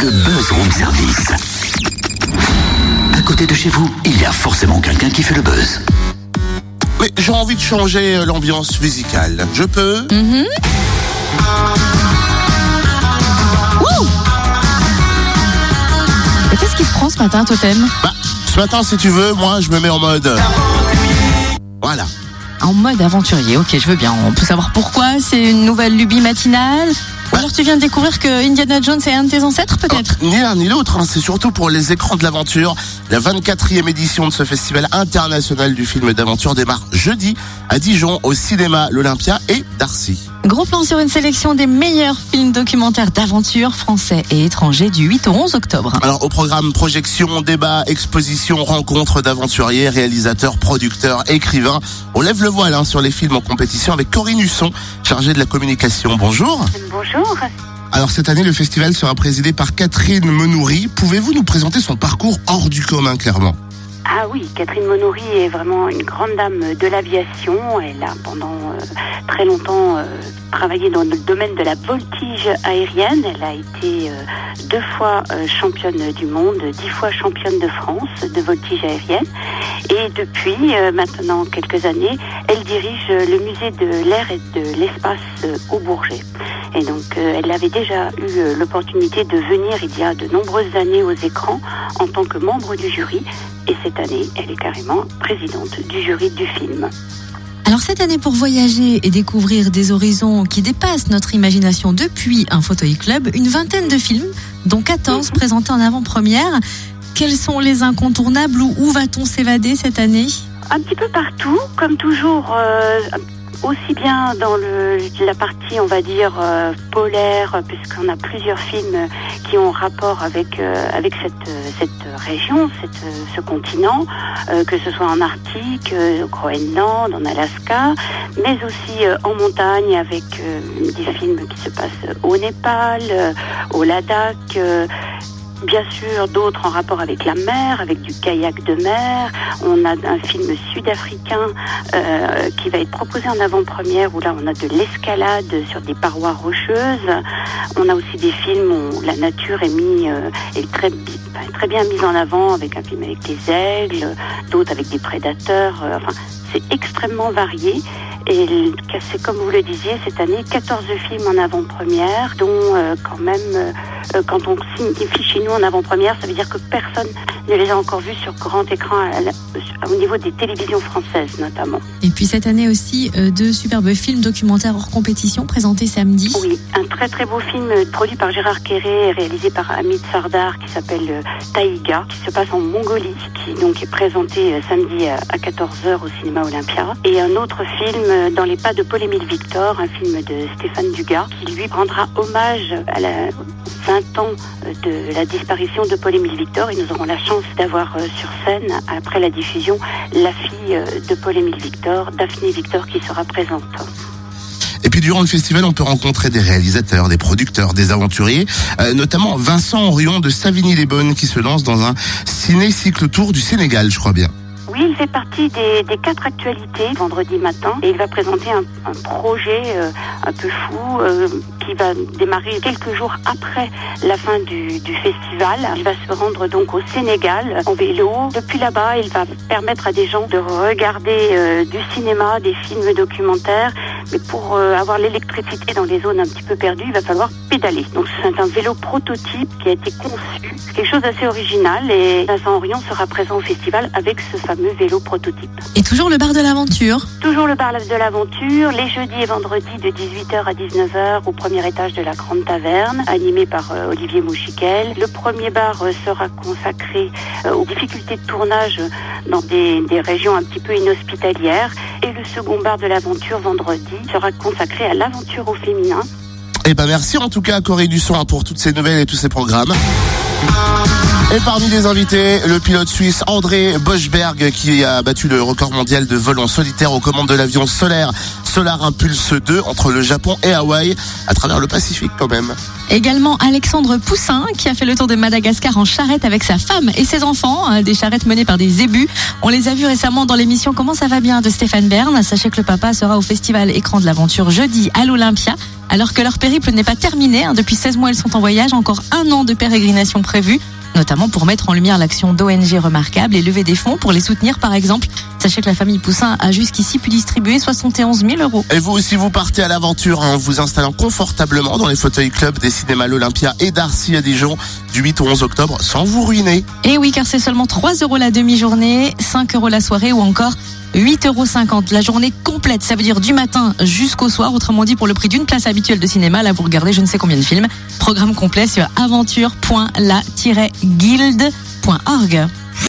le buzz room service. À côté de chez vous, il y a forcément quelqu'un qui fait le buzz. Mais j'ai envie de changer euh, l'ambiance musicale. Je peux Et qu'est-ce qu'il te prend ce matin, Totem? Bah, ce matin, si tu veux, moi, je me mets en mode. Voilà. En mode aventurier, ok, je veux bien. On peut savoir pourquoi? C'est une nouvelle lubie matinale? Alors tu viens de découvrir que Indiana Jones est un de tes ancêtres, peut-être? Ni l'un ni l'autre, hein, c'est surtout pour les écrans de l'aventure. La 24e édition de ce festival international du film d'aventure démarre jeudi à Dijon, au cinéma L'Olympia et Darcy. Gros plan sur une sélection des meilleurs films documentaires d'aventure français et étrangers du 8 au 11 octobre. Alors au programme projection, débat, exposition, rencontres d'aventuriers, réalisateurs, producteurs, écrivains. On lève le voile hein, sur les films en compétition avec Corinne Husson, chargée de la communication. Bonjour. Bonjour. Alors cette année, le festival sera présidé par Catherine Menoury. Pouvez-vous nous présenter son parcours hors du commun, clairement? Ah oui, Catherine Monoury est vraiment une grande dame de l'aviation. Elle a pendant euh, très longtemps euh, travaillé dans le domaine de la voltige aérienne. Elle a été euh, deux fois euh, championne du monde, dix fois championne de France de voltige aérienne. Et depuis euh, maintenant quelques années, elle dirige le musée de l'air et de l'espace au Bourget. Et donc, elle avait déjà eu l'opportunité de venir il y a de nombreuses années aux écrans en tant que membre du jury. Et cette année, elle est carrément présidente du jury du film. Alors cette année, pour voyager et découvrir des horizons qui dépassent notre imagination depuis un fauteuil club, une vingtaine de films, dont 14 présentés en avant-première. Quels sont les incontournables ou où va-t-on s'évader cette année? Un petit peu partout, comme toujours, euh, aussi bien dans la partie, on va dire, euh, polaire, puisqu'on a plusieurs films qui ont rapport avec, euh, avec cette, cette région, cette, ce continent, euh, que ce soit en Arctique, au Groenland, en Alaska, mais aussi en montagne avec des films qui se passent au Népal, au Ladakh. Bien sûr, d'autres en rapport avec la mer, avec du kayak de mer. On a un film sud-africain euh, qui va être proposé en avant-première où là on a de l'escalade sur des parois rocheuses. On a aussi des films où la nature est, euh, est très, très bien mise en avant avec un film avec des aigles, d'autres avec des prédateurs. euh, enfin, c'est extrêmement varié. Et c'est comme vous le disiez, cette année, 14 films en avant-première, dont quand même, quand on signifie chez nous en avant-première, ça veut dire que personne ne les a encore vus sur grand écran au niveau des télévisions françaises notamment. Et puis cette année aussi, euh, deux superbes films documentaires hors compétition présentés samedi. Oui, un très très beau film euh, produit par Gérard Quéré et réalisé par Amit Sardar qui s'appelle euh, Taïga, qui se passe en Mongolie, qui donc est présenté euh, samedi à à 14h au cinéma Olympia. Et un autre film euh, dans les pas de Paul-Émile Victor, un film de Stéphane Dugas, qui lui rendra hommage à la 20 ans euh, de la disparition de Paul-Émile Victor et nous aurons la chance d'avoir euh, sur scène, après la diffusion, la fille euh, de Paul-Émile Victor, Daphné Victor, qui sera présente. Et puis durant le festival, on peut rencontrer des réalisateurs, des producteurs, des aventuriers, notamment Vincent Orion de Savigny-les-Bonnes qui se lance dans un ciné-cycle tour du Sénégal, je crois bien. Il fait partie des, quatre actualités vendredi matin et il va présenter un, projet euh, un peu fou euh, qui va démarrer quelques jours après la fin du, festival. Il va se rendre donc au Sénégal en vélo. Depuis là-bas, il va permettre à des gens de regarder euh, du cinéma, des films documentaires. Mais pour avoir l'électricité dans les zones un petit peu perdues, il va falloir pédaler. Donc c'est un vélo prototype qui a été conçu. Quelque chose d'assez original et Vincent Orion sera présent au festival avec ce fameux vélo prototype. Et toujours le bar de l'aventure. Toujours le bar de l'aventure, les jeudis et vendredis de 18h à 19h au premier étage de la Grande Taverne, animé par euh, Olivier Mouchiquel. Le premier bar euh, sera consacré euh, aux difficultés de tournage dans des, des régions un petit peu inhospitalières. Et le second bar de l'aventure vendredi sera consacré à l'aventure au féminin. Eh ben merci en tout cas à Corée du Son pour toutes ces nouvelles et tous ces programmes. Et parmi les invités, le pilote suisse André Boschberg qui a battu le record mondial de vol en solitaire aux commandes de l'avion solaire Solar Impulse 2 entre le Japon et Hawaï à travers le Pacifique quand même. Également Alexandre Poussin qui a fait le tour de Madagascar en charrette avec sa femme et ses enfants, hein, des charrettes menées par des zébus. On les a vus récemment dans l'émission Comment ça va bien de Stéphane Bern. Sachez que le papa sera au festival Écran de l'aventure jeudi à l'Olympia. Alors que leur périple n'est pas terminé, hein. depuis 16 mois elles sont en voyage, encore un an de pérégrination prévu notamment pour mettre en lumière l'action d'ONG remarquable et lever des fonds pour les soutenir par exemple. Sachez que la famille Poussin a jusqu'ici pu distribuer 71 000 euros. Et vous aussi, vous partez à l'aventure en vous installant confortablement dans les fauteuils clubs des cinémas L'Olympia et d'Arcy à Dijon du 8 au 11 octobre sans vous ruiner. Et oui, car c'est seulement 3 euros la demi-journée, 5 euros la soirée ou encore 8,50 euros la journée complète. Ça veut dire du matin jusqu'au soir. Autrement dit, pour le prix d'une place habituelle de cinéma, là, vous regardez je ne sais combien de films. Programme complet sur aventure.la-guilde.org.